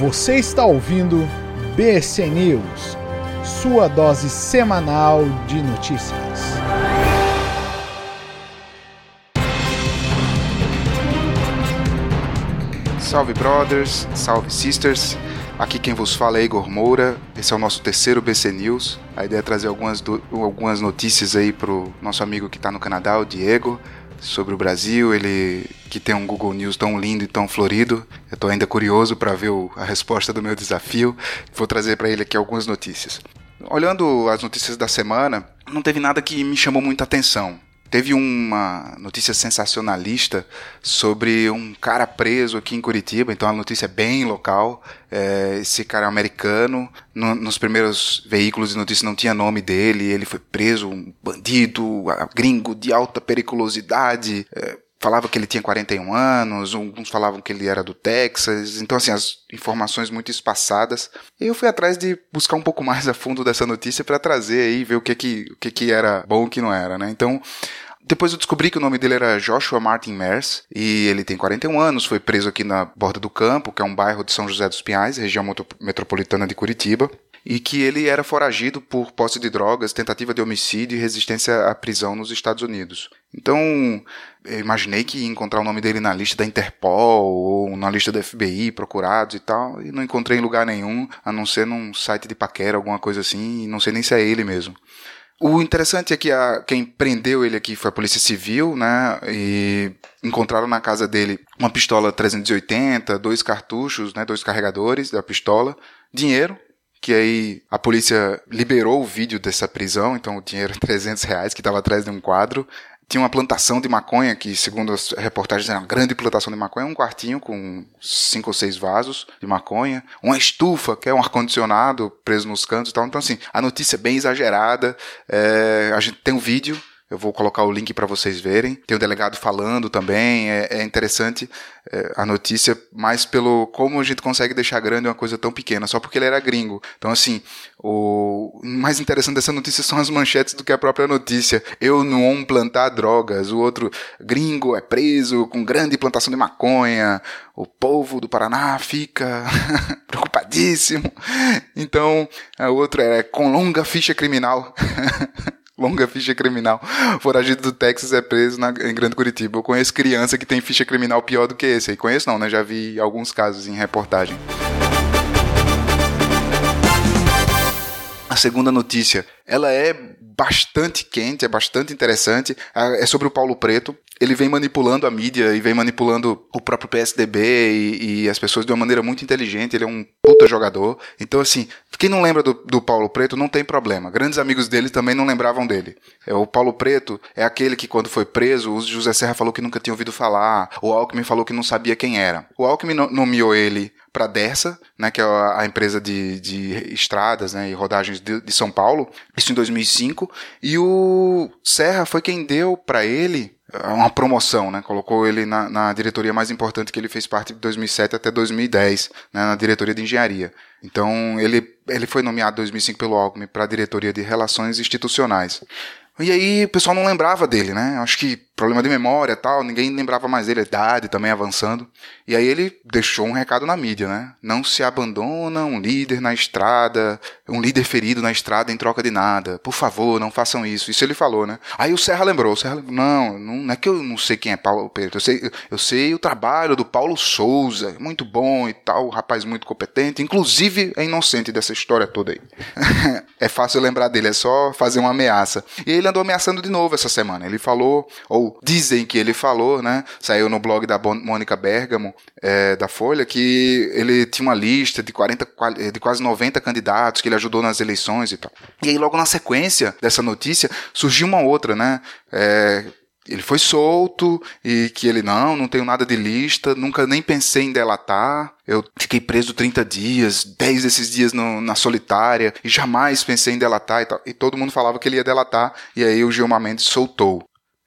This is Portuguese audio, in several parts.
Você está ouvindo BC News, sua dose semanal de notícias. Salve brothers, salve sisters. Aqui quem vos fala é Igor Moura. Esse é o nosso terceiro BC News. A ideia é trazer algumas, do, algumas notícias aí pro nosso amigo que está no Canadá, o Diego sobre o Brasil, ele que tem um Google News tão lindo e tão florido. Eu estou ainda curioso para ver o, a resposta do meu desafio. Vou trazer para ele aqui algumas notícias. Olhando as notícias da semana, não teve nada que me chamou muita atenção. Teve uma notícia sensacionalista sobre um cara preso aqui em Curitiba, então a notícia é bem local. É, esse cara é americano, no, nos primeiros veículos de notícia não tinha nome dele, ele foi preso, um bandido, gringo de alta periculosidade. É, falava que ele tinha 41 anos, alguns falavam que ele era do Texas, então assim, as informações muito espaçadas. Eu fui atrás de buscar um pouco mais a fundo dessa notícia para trazer aí, ver o que que, o que que era bom e o que não era, né? Então, depois eu descobri que o nome dele era Joshua Martin Mers e ele tem 41 anos, foi preso aqui na Borda do Campo, que é um bairro de São José dos Pinhais, região metropolitana de Curitiba, e que ele era foragido por posse de drogas, tentativa de homicídio e resistência à prisão nos Estados Unidos. Então, eu imaginei que ia encontrar o nome dele na lista da Interpol ou na lista do FBI, procurados e tal, e não encontrei em lugar nenhum, a não ser num site de paquera, alguma coisa assim, e não sei nem se é ele mesmo. O interessante é que a, quem prendeu ele aqui foi a Polícia Civil, né? E encontraram na casa dele uma pistola 380, dois cartuchos, né? Dois carregadores da pistola, dinheiro, que aí a polícia liberou o vídeo dessa prisão, então o dinheiro 300 reais que estava atrás de um quadro, tinha uma plantação de maconha, que segundo as reportagens era uma grande plantação de maconha, um quartinho com cinco ou seis vasos de maconha, uma estufa, que é um ar-condicionado preso nos cantos e tal. Então, assim, a notícia é bem exagerada. É, a gente tem um vídeo eu vou colocar o link para vocês verem. Tem o delegado falando também. É, é interessante é, a notícia, mais pelo como a gente consegue deixar grande uma coisa tão pequena, só porque ele era gringo. Então, assim, o mais interessante dessa notícia são as manchetes do que a própria notícia. Eu não plantar drogas. O outro gringo é preso com grande plantação de maconha. O povo do Paraná fica preocupadíssimo. Então, a outra é com longa ficha criminal. longa ficha criminal. Foragido do Texas é preso na, em Grande Curitiba. Eu conheço criança que tem ficha criminal pior do que esse. E conheço não, né? Já vi alguns casos em reportagem. A segunda notícia, ela é bastante quente, é bastante interessante. É sobre o Paulo Preto. Ele vem manipulando a mídia e vem manipulando o próprio PSDB e, e, as pessoas de uma maneira muito inteligente. Ele é um puta jogador. Então, assim, quem não lembra do, do Paulo Preto não tem problema. Grandes amigos dele também não lembravam dele. É, o Paulo Preto é aquele que, quando foi preso, o José Serra falou que nunca tinha ouvido falar. O Alckmin falou que não sabia quem era. O Alckmin nomeou ele para a Dersa, né, que é a empresa de, de estradas né, e rodagens de, de, São Paulo, isso em 2005, e o Serra foi quem deu para ele é, uma promoção, né, colocou ele na, na, diretoria mais importante que ele fez parte de 2007 até 2010, né, na diretoria de engenharia. Então ele, ele foi nomeado em 2005 pelo Alckmin para a diretoria de relações institucionais. E aí o pessoal não lembrava dele, né? Acho que problema de memória tal, ninguém lembrava mais dele, a idade também avançando. E aí ele deixou um recado na mídia, né? Não se abandona um líder na estrada, um líder ferido na estrada em troca de nada. Por favor, não façam isso. Isso ele falou, né? Aí o Serra lembrou, o Serra lembrou, não, não é que eu não sei quem é Paulo Preto, eu sei, eu sei o trabalho do Paulo Souza, muito bom e tal, rapaz muito competente, inclusive é inocente dessa história toda aí. é fácil lembrar dele, é só fazer uma ameaça. E ele andou ameaçando de novo essa semana. Ele falou, ou dizem que ele falou, né? Saiu no blog da Mônica Bergamo, é, da Folha, que ele tinha uma lista de 40, de quase 90 candidatos que ele ajudou nas eleições e tal. E aí, logo na sequência dessa notícia, surgiu uma outra, né? É, ele foi solto e que ele não, não tenho nada de lista, nunca nem pensei em delatar. Eu fiquei preso 30 dias, 10 desses dias no, na solitária e jamais pensei em delatar e tal. E todo mundo falava que ele ia delatar e aí o Gilmar Mendes soltou.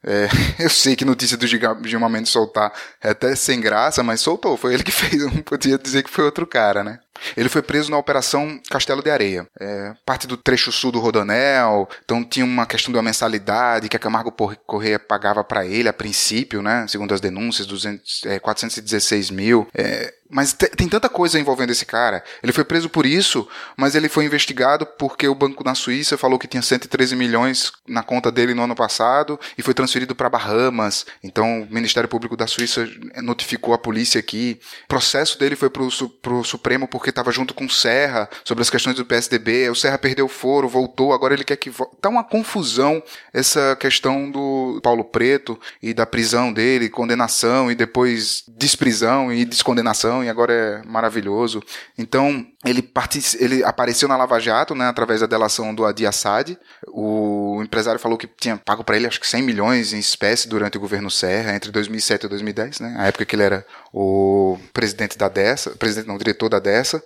É, eu sei que notícia do Gilmar Mendes soltar é até sem graça, mas soltou. Foi ele que fez. Não podia dizer que foi outro cara, né? Ele foi preso na Operação Castelo de Areia, é, parte do trecho sul do Rodonel. Então tinha uma questão de uma mensalidade que a Camargo Correia pagava para ele a princípio, né? Segundo as denúncias, 200, é, 416 mil. É, Mas tem tanta coisa envolvendo esse cara. Ele foi preso por isso, mas ele foi investigado porque o banco na Suíça falou que tinha 113 milhões na conta dele no ano passado e foi transferido para Bahamas. Então o Ministério Público da Suíça notificou a polícia aqui. O processo dele foi pro, pro Supremo porque estava junto com o Serra sobre as questões do PSDB. O Serra perdeu o foro, voltou, agora ele quer que volte. Tá uma confusão essa questão do Paulo Preto e da prisão dele, condenação e depois desprisão e descondenação e agora é maravilhoso. Então, ele, ele apareceu na Lava Jato, né, através da delação do Adi Assad. O empresário falou que tinha pago para ele acho que 100 milhões em espécie durante o governo Serra, entre 2007 e 2010, né, a época que ele era o presidente da DESA, presidente não, diretor da DESA.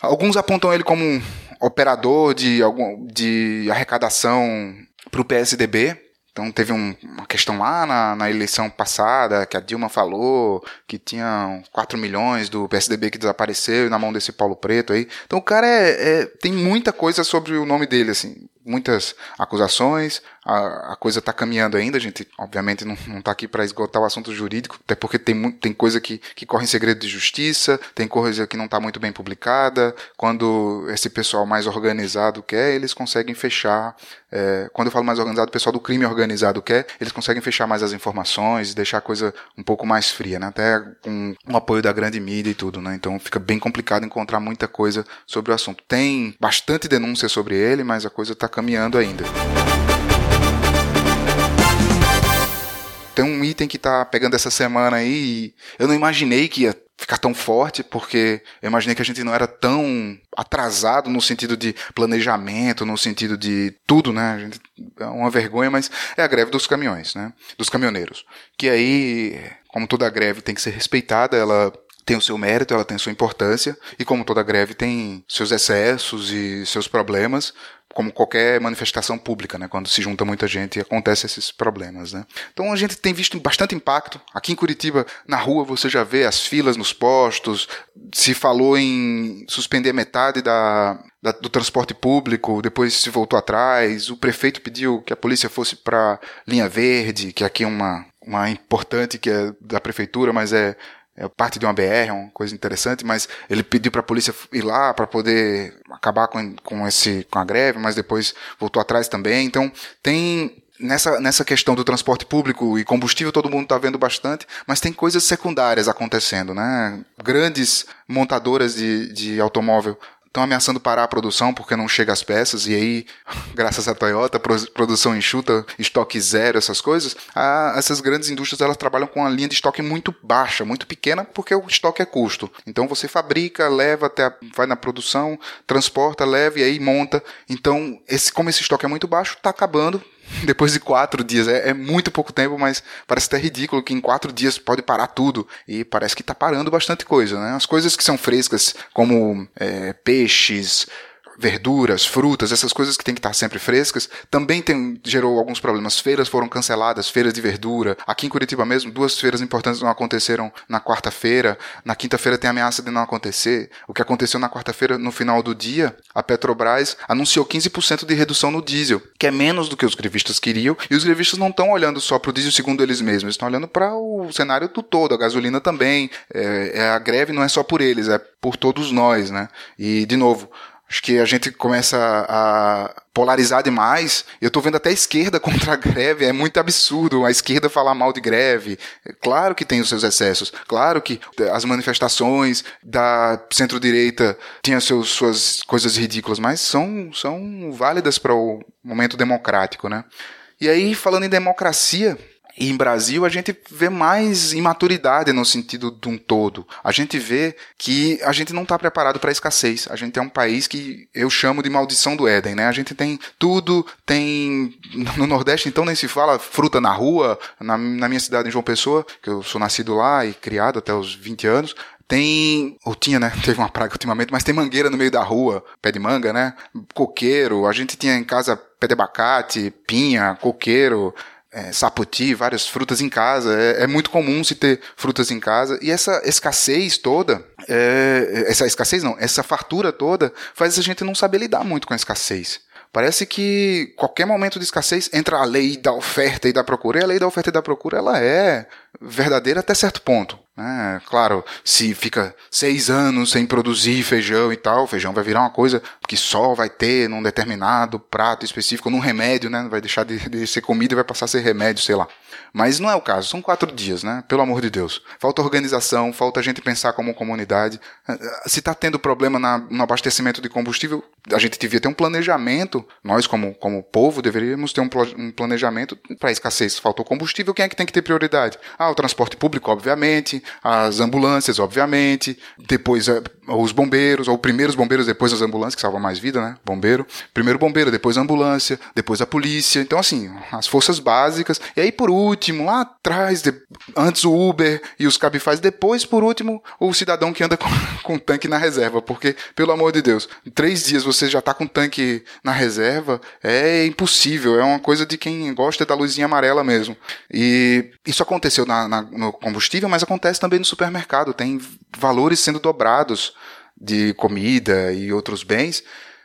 Alguns apontam ele como um operador de, algum, de arrecadação para o PSDB, então teve um, uma questão lá na, na, eleição passada que a Dilma falou que tinha 4 milhões do PSDB que desapareceu na mão desse Paulo Preto aí. Então o cara é, é, tem muita coisa sobre o nome dele, assim muitas acusações, a, a coisa está caminhando ainda, a gente obviamente não está aqui para esgotar o assunto jurídico, até porque tem, tem coisa que, que corre em segredo de justiça, tem coisa que não está muito bem publicada, quando esse pessoal mais organizado quer, eles conseguem fechar, é, quando eu falo mais organizado, o pessoal do crime organizado quer, eles conseguem fechar mais as informações, deixar a coisa um pouco mais fria, né? até com o apoio da grande mídia e tudo, né? então fica bem complicado encontrar muita coisa sobre o assunto. Tem bastante denúncia sobre ele, mas a coisa está caminhando ainda. Tem um item que tá pegando essa semana aí e eu não imaginei que ia ficar tão forte, porque eu imaginei que a gente não era tão atrasado no sentido de planejamento, no sentido de tudo, né? Gente, é uma vergonha, mas é a greve dos caminhões, né? Dos caminhoneiros. Que aí, como toda greve tem que ser respeitada, ela tem o seu mérito, ela tem sua importância, e como toda greve tem seus excessos e seus problemas, como qualquer manifestação pública, né? Quando se junta muita gente, acontecem esses problemas, né? Então a gente tem visto bastante impacto. Aqui em Curitiba, na rua, você já vê as filas nos postos. Se falou em suspender metade da, da do transporte público, depois se voltou atrás. O prefeito pediu que a polícia fosse para linha verde, que aqui é uma uma importante que é da prefeitura, mas é é parte de uma BR, é uma coisa interessante, mas ele pediu para a polícia ir lá para poder acabar com, com, esse, com a greve, mas depois voltou atrás também. Então, tem nessa, nessa questão do transporte público e combustível, todo mundo está vendo bastante, mas tem coisas secundárias acontecendo, né? Grandes montadoras de, de automóvel estão ameaçando parar a produção porque não chega as peças, e aí, graças à Toyota, produção enxuta, estoque zero, essas coisas, a, essas grandes indústrias elas trabalham com uma linha de estoque muito baixa, muito pequena, porque o estoque é custo. Então você fabrica, leva até, a, vai na produção, transporta, leva e aí monta. Então, esse, como esse estoque é muito baixo, está acabando, depois de quatro dias. É, é, muito pouco tempo, mas parece até ridículo que em quatro dias pode parar tudo. E parece que está parando bastante coisa, né? As coisas que são frescas, como é, peixes, verduras, frutas, essas coisas que tem que estar sempre frescas, também tem, gerou alguns problemas. Feiras foram canceladas, feiras de verdura. Aqui em Curitiba mesmo, duas feiras importantes não aconteceram na quarta-feira. Na quinta-feira tem ameaça de não acontecer. O que aconteceu na quarta-feira, no final do dia, a Petrobras anunciou 15% de redução no diesel, que é menos do que os grevistas queriam. E os grevistas não estão olhando só para o diesel segundo eles mesmos, estão olhando para o cenário do todo, a gasolina também. É, é, a greve não é só por eles, é por todos nós, né? E, de novo, Acho que a gente começa a polarizar demais. Eu estou vendo até a esquerda contra a greve. É muito absurdo a esquerda falar mal de greve. Claro que tem os seus excessos. Claro que as manifestações da centro-direita tinham seus, suas coisas ridículas, mas são, são válidas para o momento democrático, né? E aí, falando em democracia, e em Brasil a gente vê mais imaturidade no sentido de um todo. A gente vê que a gente não está preparado para a escassez. A gente é um país que eu chamo de maldição do Éden, né? A gente tem tudo, tem no Nordeste então nem se fala fruta na rua. Na, na minha cidade em João Pessoa, que eu sou nascido lá e criado até os 20 anos, tem, ou tinha, né? Teve uma praga ultimamente, mas tem mangueira no meio da rua, pé de manga, né? Coqueiro, a gente tinha em casa pé de abacate, pinha, coqueiro, é, sapoti, várias frutas em casa. É, é, muito comum se ter frutas em casa. E essa escassez toda, é, essa escassez não, essa fartura toda, faz a gente não saber lidar muito com a escassez. Parece que qualquer momento de escassez entra a lei da oferta e da procura. E a lei da oferta e da procura ela é verdadeira até certo ponto. Né? Claro, se fica seis anos sem produzir feijão e tal, feijão vai virar uma coisa que só vai ter num determinado prato específico, num remédio, né? Vai deixar de, de ser comida e vai passar a ser remédio, sei lá. Mas não é o caso, são quatro dias, né? Pelo amor de Deus. Falta organização, falta a gente pensar como comunidade. Se está tendo problema na, no abastecimento de combustível, a gente devia ter um planejamento. Nós, como, como povo, deveríamos ter um, um planejamento para escassez. Faltou combustível, quem é que tem que ter prioridade? Ah, o transporte público, obviamente, as ambulâncias, obviamente, depois eh, os bombeiros, ou primeiro os bombeiros, depois as ambulâncias, que salvam mais vida, né? Bombeiro. Primeiro bombeiro, depois a ambulância, depois a polícia. Então, assim, as forças básicas. E aí, por último, último, lá atrás, de, antes o Uber e os Cabify, depois, por último, o cidadão que anda com, com tanque na reserva. Porque, pelo amor de Deus, em três dias você já está com tanque na reserva, é impossível. É uma coisa de quem gosta da luzinha amarela mesmo. E isso aconteceu na, na, no combustível, mas acontece também no supermercado. Tem valores sendo dobrados de comida e outros bens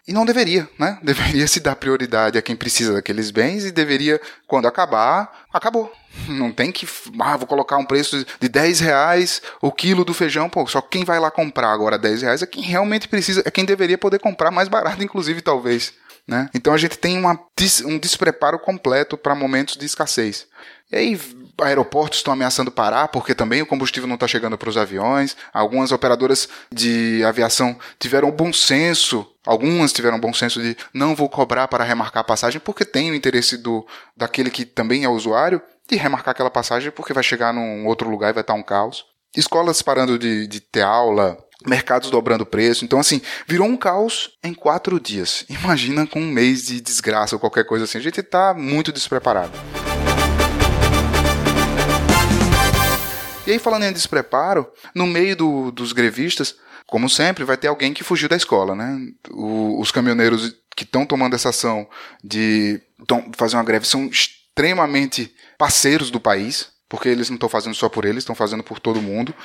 e não deveria, né? Deveria se dar prioridade a quem precisa daqueles bens e deveria, quando acabar, acabou. Não tem que, ah, vou colocar um preço de 10 reais o quilo do feijão, pô, só quem vai lá comprar agora 10 reais é quem realmente precisa, é quem deveria poder comprar mais barato, inclusive, talvez. Né? Então a gente tem uma, um despreparo completo para momentos de escassez. E aí aeroportos estão ameaçando parar porque também o combustível não está chegando para os aviões. Algumas operadoras de aviação tiveram bom senso, algumas tiveram bom senso de não vou cobrar para remarcar a passagem porque tem o interesse do daquele que também é usuário de remarcar aquela passagem porque vai chegar num outro lugar e vai estar um caos. Escolas parando de, de ter aula, mercados dobrando preço. Então, assim, virou um caos em quatro dias. Imagina com um mês de desgraça ou qualquer coisa assim. A gente está muito despreparado. E aí, falando em despreparo, no meio do, dos grevistas, como sempre, vai ter alguém que fugiu da escola, né? O, os caminhoneiros que estão tomando essa ação de fazer uma greve são extremamente parceiros do país, porque eles não estão fazendo só por eles, estão fazendo por todo mundo.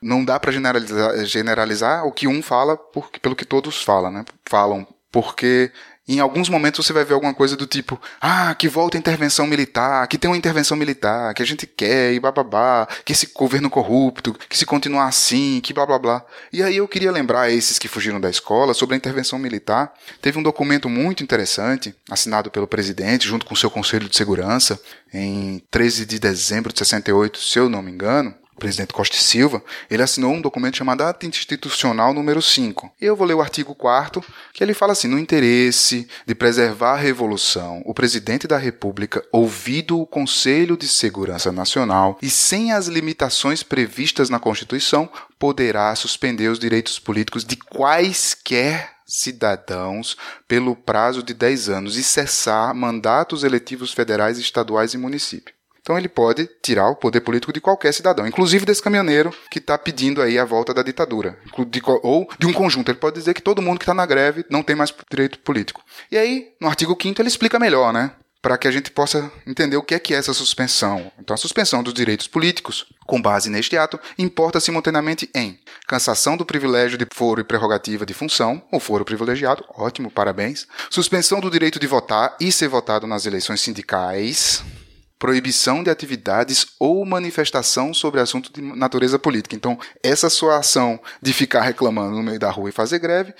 Não dá para generalizar, generalizar, o que um fala pelo que todos falam, né? Falam, porque em alguns momentos você vai ver alguma coisa do tipo, ah, que volta a intervenção militar, que tem uma intervenção militar, que a gente quer, e bababá, que esse governo corrupto, que se continuar assim, que blá blá blá. E aí eu queria lembrar esses que fugiram da escola sobre a intervenção militar. Teve um documento muito interessante, assinado pelo presidente, junto com o seu Conselho de Segurança, em 13 de dezembro de 68, se eu não me engano, presidente Costa e Silva, ele assinou um documento chamado Ata Institucional número 5. E eu vou ler o artigo 4 que ele fala assim: no interesse de preservar a revolução, o presidente da República, ouvido o Conselho de Segurança Nacional e sem as limitações previstas na Constituição, poderá suspender os direitos políticos de quaisquer cidadãos pelo prazo de 10 anos e cessar mandatos eletivos federais, estaduais e municípios. Então ele pode tirar o poder político de qualquer cidadão, inclusive desse caminhoneiro que está pedindo aí a volta da ditadura, de, ou de um conjunto. Ele pode dizer que todo mundo que está na greve não tem mais direito político. E aí, no artigo 5 ele explica melhor, né? Para que a gente possa entender o que é que é essa suspensão. Então, a suspensão dos direitos políticos, com base neste ato, importa simultaneamente em cassação do privilégio de foro e prerrogativa de função, ou foro privilegiado, ótimo, parabéns. Suspensão do direito de votar e ser votado nas eleições sindicais, proibição de atividades ou manifestação sobre assunto de natureza política. Então, essa sua ação de ficar reclamando no meio da rua e fazer greve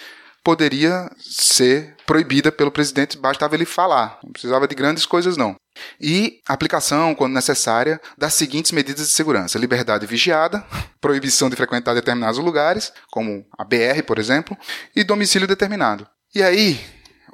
poderia ser proibida pelo presidente, bastava ele falar, não precisava de grandes coisas não. E aplicação, quando necessária, das seguintes medidas de segurança: liberdade vigiada, proibição de frequentar determinados lugares, como a BR, por exemplo, e domicílio determinado. E aí,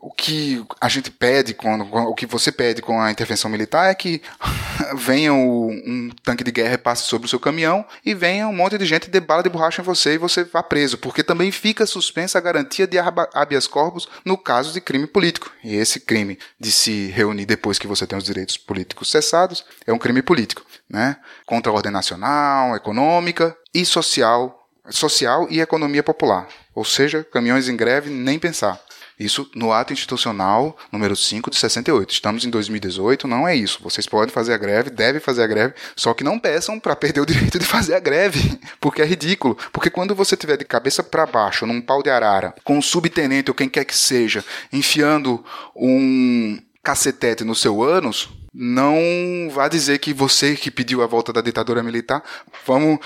o que a gente pede, quando, o que você pede com a intervenção militar é que venha um tanque de guerra e passe sobre o seu caminhão e venha um monte de gente de bala de borracha em você e você vá preso, porque também fica suspensa a garantia de habeas corpus no caso de crime político. E esse crime de se reunir depois que você tem os direitos políticos cessados é um crime político, né? Contra a ordem nacional, econômica e social, social e economia popular. Ou seja, caminhões em greve nem pensar. Isso no ato institucional número 5 de 68. Estamos em 2018, não é isso. Vocês podem fazer a greve, devem fazer a greve, só que não peçam para perder o direito de fazer a greve, porque é ridículo. Porque quando você tiver de cabeça para baixo, num pau de arara, com um subtenente ou quem quer que seja, enfiando um cacetete no seu ânus, não vá dizer que você que pediu a volta da ditadura militar, vamos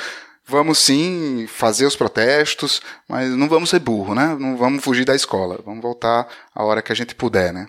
vamos sim fazer os protestos, mas não vamos ser burro, né? Não vamos fugir da escola. Vamos voltar a hora que a gente puder, né?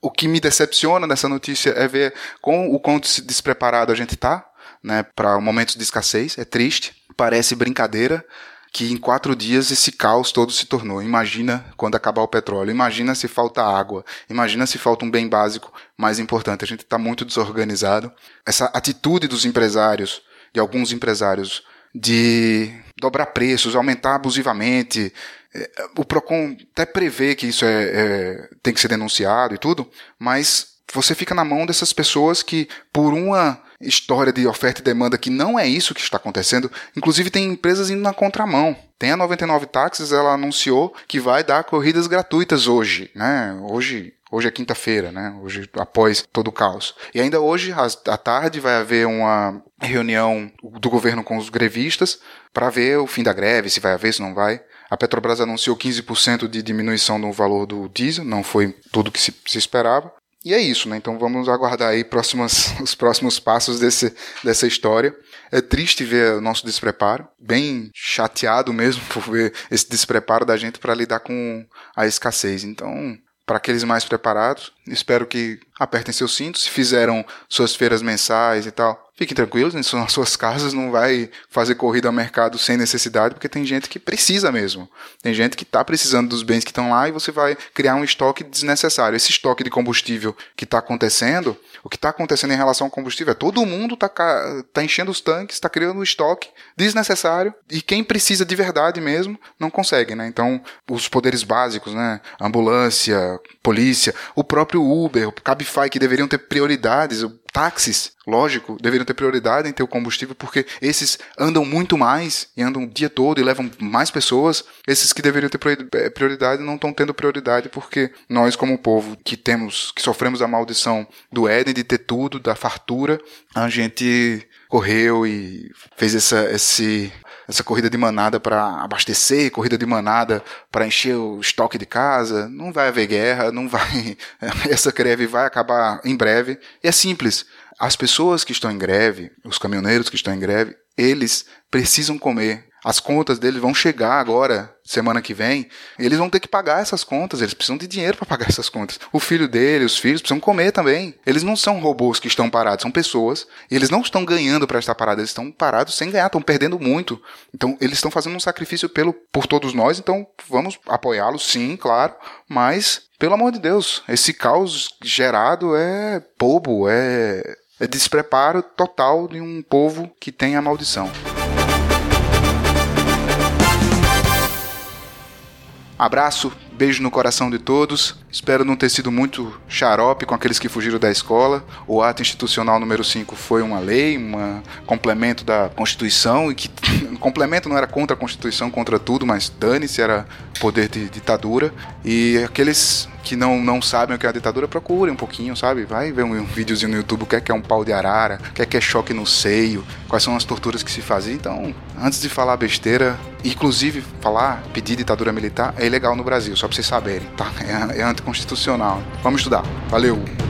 O que me decepciona nessa notícia é ver com o quanto despreparado a gente tá, né, para momentos de escassez. É triste, parece brincadeira, que em quatro dias esse caos todo se tornou. Imagina quando acabar o petróleo, imagina se falta água, imagina se falta um bem básico mais importante. A gente está muito desorganizado. Essa atitude dos empresários, de alguns empresários, de dobrar preços, aumentar abusivamente. É, o PROCON até prevê que isso é, é, tem que ser denunciado e tudo, mas você fica na mão dessas pessoas que, por uma história de oferta e demanda que não é isso que está acontecendo. Inclusive tem empresas indo na contramão. Tem a 99 Táxis, ela anunciou que vai dar corridas gratuitas hoje, né? Hoje Hoje é quinta-feira, né? Hoje, após todo o caos. E ainda hoje, à tarde, vai haver uma reunião do governo com os grevistas para ver o fim da greve, se vai haver, se não vai. A Petrobras anunciou 15% de diminuição no valor do diesel, não foi tudo que se, se esperava. E é isso, né? Então vamos aguardar aí próximas, os próximos passos desse, dessa história. É triste ver o nosso despreparo, bem chateado mesmo por ver esse despreparo da gente para lidar com a escassez. Então, para aqueles mais preparados, espero que apertem seus cintos, se fizeram suas feiras mensais e tal, fiquem tranquilos, nas suas casas, não vai fazer corrida ao mercado sem necessidade, porque tem gente que precisa mesmo. Tem gente que está precisando dos bens que estão lá e você vai criar um estoque desnecessário. Esse estoque de combustível que está acontecendo, o que está acontecendo em relação ao combustível é todo mundo está tá enchendo os tanques, está criando um estoque desnecessário e quem precisa de verdade mesmo não consegue, né? Então, os poderes básicos, né? Ambulância, polícia, o próprio Uber, o Cabify, que deveriam ter prioridades, táxis, lógico, deveriam ter prioridade em ter o combustível, porque esses andam muito mais e andam o dia todo e levam mais pessoas. Esses que deveriam ter eh, prioridade não estão tendo prioridade porque nós, como povo que temos, que sofremos a maldição do Éden de ter tudo, da fartura, a gente correu e fez essa, esse, essa corrida de manada para abastecer, corrida de manada para encher o estoque de casa. Não vai haver guerra, não vai. Essa greve vai acabar em breve. E é simples. As pessoas que estão em greve, os caminhoneiros que estão em greve, eles precisam comer. As contas deles vão chegar agora, semana que vem, eles vão ter que pagar essas contas, eles precisam de dinheiro para pagar essas contas. O filho dele, os filhos precisam comer também. Eles não são robôs que estão parados, são pessoas. E eles não estão ganhando para estar parados, eles estão parados sem ganhar, estão perdendo muito. Então, eles estão fazendo um sacrifício pelo, por todos nós, então vamos apoiá-los, sim, claro, mas pelo amor de Deus, esse caos gerado é bobo, é, é despreparo total de um povo que tem a maldição. Abraço, beijo no coração de todos. Espero não ter sido muito xarope com aqueles que fugiram da escola. O ato institucional número 5 foi uma lei, um complemento da Constituição, e que complemento não era contra a Constituição, contra tudo, mas dane-se, era poder de ditadura. E aqueles que não, não sabem o que é a ditadura, procurem um pouquinho, sabe? Vai ver um, um videozinho no YouTube, o que é, que é um pau de arara, o que é, que é choque no seio, quais são as torturas que se faziam. Então, antes de falar besteira, inclusive falar, pedir ditadura militar, é ilegal no Brasil, só pra vocês saberem, tá? É, é anticonstitucional. Vamos estudar. Valeu!